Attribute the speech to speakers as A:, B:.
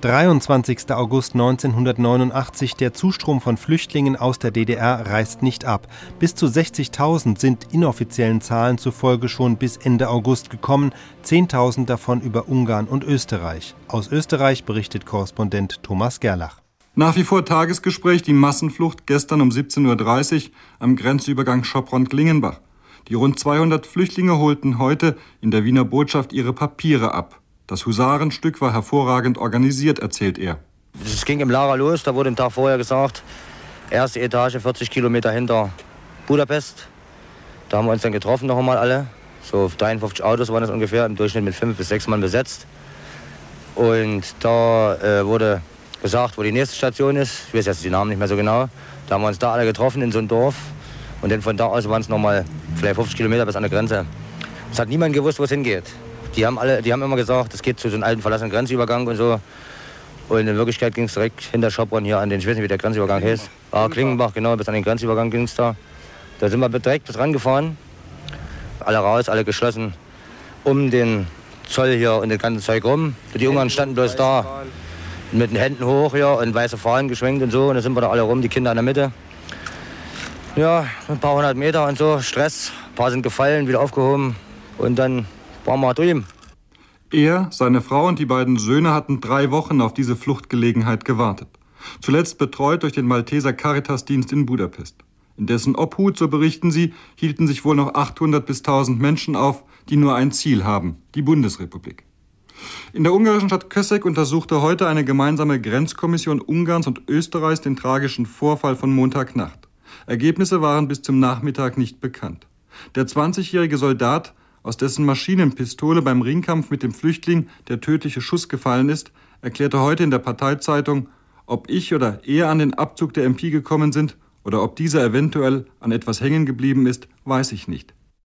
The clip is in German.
A: 23. August 1989. Der Zustrom von Flüchtlingen aus der DDR reißt nicht ab. Bis zu 60.000 sind inoffiziellen Zahlen zufolge schon bis Ende August gekommen, 10.000 davon über Ungarn und Österreich. Aus Österreich berichtet Korrespondent Thomas Gerlach.
B: Nach wie vor Tagesgespräch die Massenflucht gestern um 17.30 Uhr am Grenzübergang Schopron-Klingenbach. Die rund 200 Flüchtlinge holten heute in der Wiener Botschaft ihre Papiere ab. Das Husarenstück war hervorragend organisiert, erzählt er.
C: Es ging im Lager los, da wurde am Tag vorher gesagt, erste Etage 40 Kilometer hinter Budapest. Da haben wir uns dann getroffen noch einmal alle. So 53 Autos waren es ungefähr, im Durchschnitt mit fünf bis sechs Mann besetzt. Und da äh, wurde gesagt, wo die nächste Station ist. Ich weiß jetzt die Namen nicht mehr so genau. Da haben wir uns da alle getroffen in so einem Dorf. Und dann von da aus waren es noch mal vielleicht 50 Kilometer bis an der Grenze. Es hat niemand gewusst, wo es hingeht. Die haben, alle, die haben immer gesagt, es geht zu so einem alten verlassenen Grenzübergang und so. Und in Wirklichkeit ging es direkt hinter Schopron hier an den, ich weiß nicht, wie der Grenzübergang heißt. Ah, Klingenbach, genau, bis an den Grenzübergang ging es da. Da sind wir direkt bis rangefahren. Alle raus, alle geschlossen. Um den Zoll hier und das ganze Zeug rum. Die Ungarn standen bloß da. Mit den Händen hoch hier und weiße Fahnen geschwenkt und so. Und da sind wir da alle rum, die Kinder in der Mitte. Ja, ein paar hundert Meter und so, Stress. Ein paar sind gefallen, wieder aufgehoben. Und dann waren wir drüben.
B: Er, seine Frau und die beiden Söhne hatten drei Wochen auf diese Fluchtgelegenheit gewartet. Zuletzt betreut durch den Malteser Caritasdienst in Budapest. In dessen Obhut, so berichten sie, hielten sich wohl noch 800 bis 1000 Menschen auf, die nur ein Ziel haben, die Bundesrepublik. In der ungarischen Stadt Kössek untersuchte heute eine gemeinsame Grenzkommission Ungarns und Österreichs den tragischen Vorfall von Montagnacht. Ergebnisse waren bis zum Nachmittag nicht bekannt. Der 20-jährige Soldat aus dessen Maschinenpistole beim Ringkampf mit dem Flüchtling der tödliche Schuss gefallen ist, erklärte heute in der Parteizeitung, ob ich oder er an den Abzug der MP gekommen sind oder ob dieser eventuell an etwas hängen geblieben ist, weiß ich nicht.